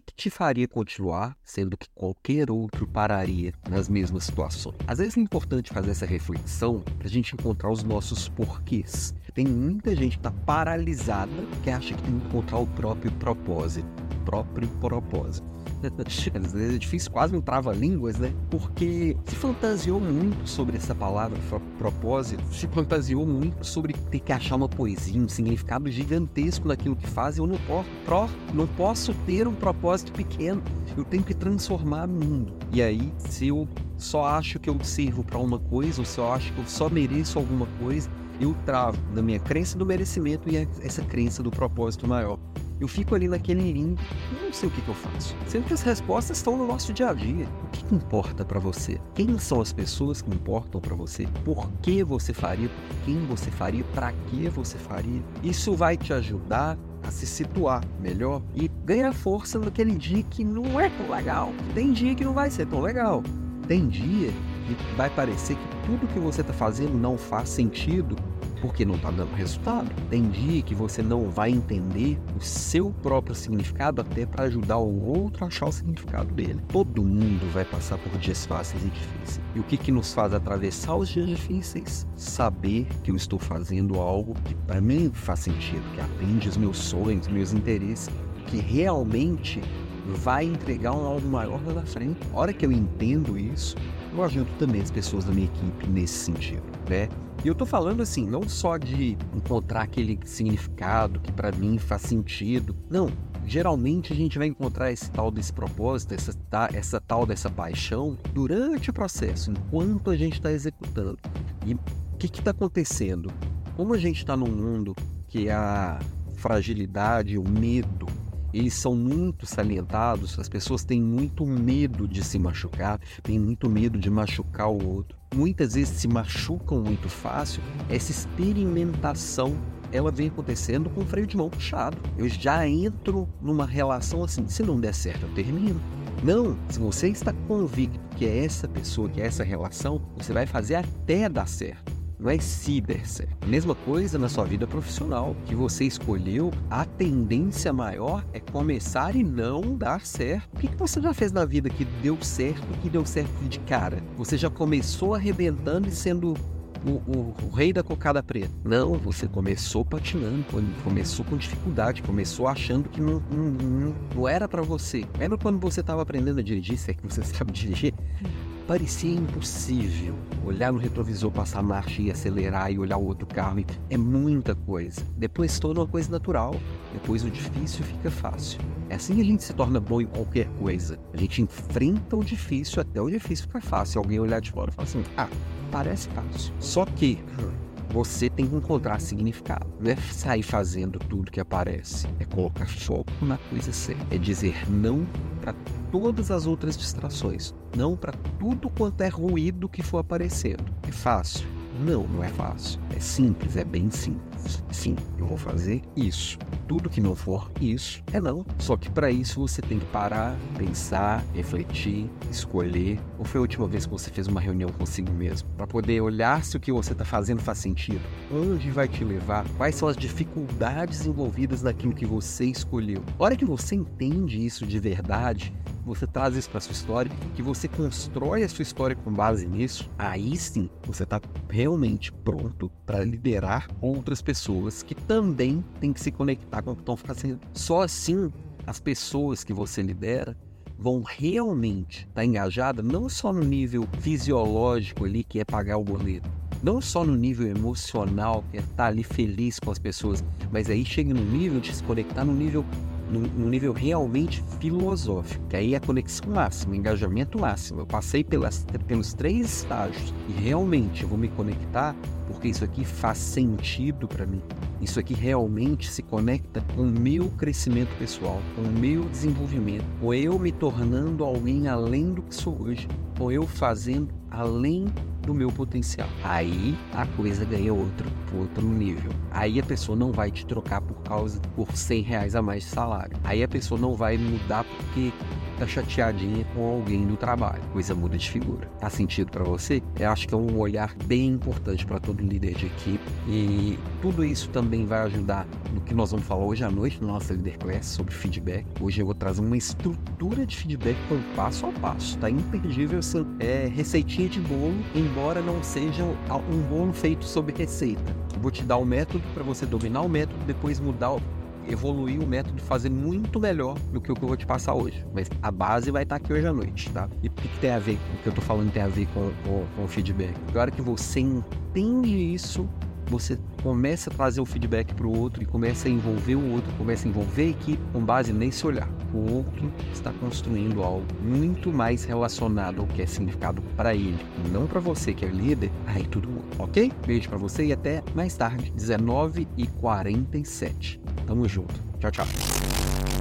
que, que te faria continuar, sendo que qualquer outro pararia nas mesmas situações? Às vezes é importante fazer essa reflexão para a gente encontrar os nossos porquês. Tem muita gente que está paralisada que acha que tem que encontrar o próprio propósito. Próprio propósito. Às vezes é difícil, quase um trava-línguas, né? Porque se fantasiou muito sobre essa palavra propósito, se fantasiou muito sobre ter que achar uma poesia, um significado gigantesco naquilo que faz. Eu não posso, não posso ter um propósito pequeno, eu tenho que transformar o mundo. E aí, se eu só acho que eu sirvo para uma coisa, ou se eu acho que eu só mereço alguma coisa, eu travo na minha crença do merecimento e essa crença do propósito maior. Eu fico ali naquele limbo, não sei o que, que, eu faço. Sendo que as respostas estão no nosso dia a dia. O que, que importa para você? Quem são as pessoas que importam para você? Por que você faria? Por quem você faria? Para que você faria? Isso vai te ajudar a se situar melhor e ganhar força naquele dia que não é tão legal. Tem dia que não vai ser tão legal. Tem dia que vai parecer que tudo que você está fazendo não faz sentido porque não está dando resultado. Tem dia que você não vai entender o seu próprio significado até para ajudar o outro a achar o significado dele. Todo mundo vai passar por dias fáceis e difíceis. E o que, que nos faz atravessar os dias difíceis? Saber que eu estou fazendo algo que para mim faz sentido, que atende os meus sonhos, meus interesses, que realmente vai entregar um algo maior lá na frente. A hora que eu entendo isso, eu ajudo também as pessoas da minha equipe nesse sentido, né? E eu tô falando assim, não só de encontrar aquele significado que para mim faz sentido. Não, geralmente a gente vai encontrar esse tal desse propósito, essa, essa tal dessa paixão durante o processo, enquanto a gente está executando. E o que está acontecendo? Como a gente está num mundo que a fragilidade, o medo, eles são muito salientados, as pessoas têm muito medo de se machucar, têm muito medo de machucar o outro muitas vezes se machucam muito fácil, essa experimentação ela vem acontecendo com o freio de mão puxado. Eu já entro numa relação assim, se não der certo, eu termino. Não, se você está convicto que é essa pessoa, que é essa relação, você vai fazer até dar certo não é se der certo. Mesma coisa na sua vida profissional, que você escolheu, a tendência maior é começar e não dar certo. O que, que você já fez na vida que deu certo e que deu certo de cara? Você já começou arrebentando e sendo o, o, o, rei da cocada preta. Não, você começou patinando, começou com dificuldade, começou achando que não, não, não, não era para você. Lembra quando você estava aprendendo a dirigir, se é que você sabe dirigir? Parecia impossível olhar no retrovisor, passar marcha e acelerar e olhar o outro carro. É muita coisa. Depois torna uma coisa natural. Depois o difícil fica fácil. É assim que a gente se torna bom em qualquer coisa. A gente enfrenta o difícil até o difícil ficar fácil. Alguém olhar de fora e falar assim: ah, parece fácil. Só que você tem que encontrar significado. Não é sair fazendo tudo que aparece. É colocar foco na coisa certa. É dizer não para todas as outras distrações. Não para tudo quanto é ruído que for aparecendo. É fácil? Não, não é fácil. É simples, é bem simples. Sim, eu vou fazer isso. Tudo que não for isso é não. Só que para isso você tem que parar, pensar, refletir, escolher. Ou foi a última vez que você fez uma reunião consigo mesmo? Para poder olhar se o que você está fazendo faz sentido. Onde vai te levar? Quais são as dificuldades envolvidas naquilo que você escolheu? A hora que você entende isso de verdade, você traz isso para sua história, que você constrói a sua história com base nisso, aí sim você está realmente pronto para liderar outras pessoas que também têm que se conectar com o que estão fazendo. Só assim as pessoas que você lidera vão realmente estar tá engajadas não só no nível fisiológico ali, que é pagar o boleto, não só no nível emocional, que é estar tá ali feliz com as pessoas, mas aí chega no nível de se conectar no nível num, nível realmente filosófico, que aí é a conexão máxima, engajamento máximo. Eu passei pelas, pelos três estágios e realmente vou me conectar porque isso aqui faz sentido para mim. Isso aqui realmente se conecta com o meu crescimento pessoal, com o meu desenvolvimento, com eu me tornando alguém além do que sou hoje, com eu fazendo além do meu potencial. Aí a coisa ganha outro, outro nível. Aí a pessoa não vai te trocar por causa por 100 reais a mais de salário. Aí a pessoa não vai mudar porque tá chateadinha com alguém do trabalho. Coisa muda de figura. Tá sentido para você? Eu acho que é um olhar bem importante para todo líder de equipe e tudo isso também vai ajudar no que nós vamos falar hoje à noite no nosso Leader Class sobre feedback. Hoje eu vou trazer uma estrutura de feedback com passo a passo. Tá imperdível essa é, receitinha de bolo, embora não seja um bolo feito sobre receita. Vou te dar o método para você dominar o método, depois mudar evoluir o método, fazer muito melhor do que o que eu vou te passar hoje. Mas a base vai estar aqui hoje à noite, tá? E o que, que tem a ver, o que eu tô falando tem a ver com, com, com o feedback? Na hora que você entende isso, você começa a trazer o feedback para o outro e começa a envolver o outro, começa a envolver a equipe com base nesse olhar. O outro está construindo algo muito mais relacionado ao que é significado para ele, não para você que é líder. Aí tudo muda, ok? Beijo para você e até mais tarde, 19h47. Tamo junto. Tchau, tchau.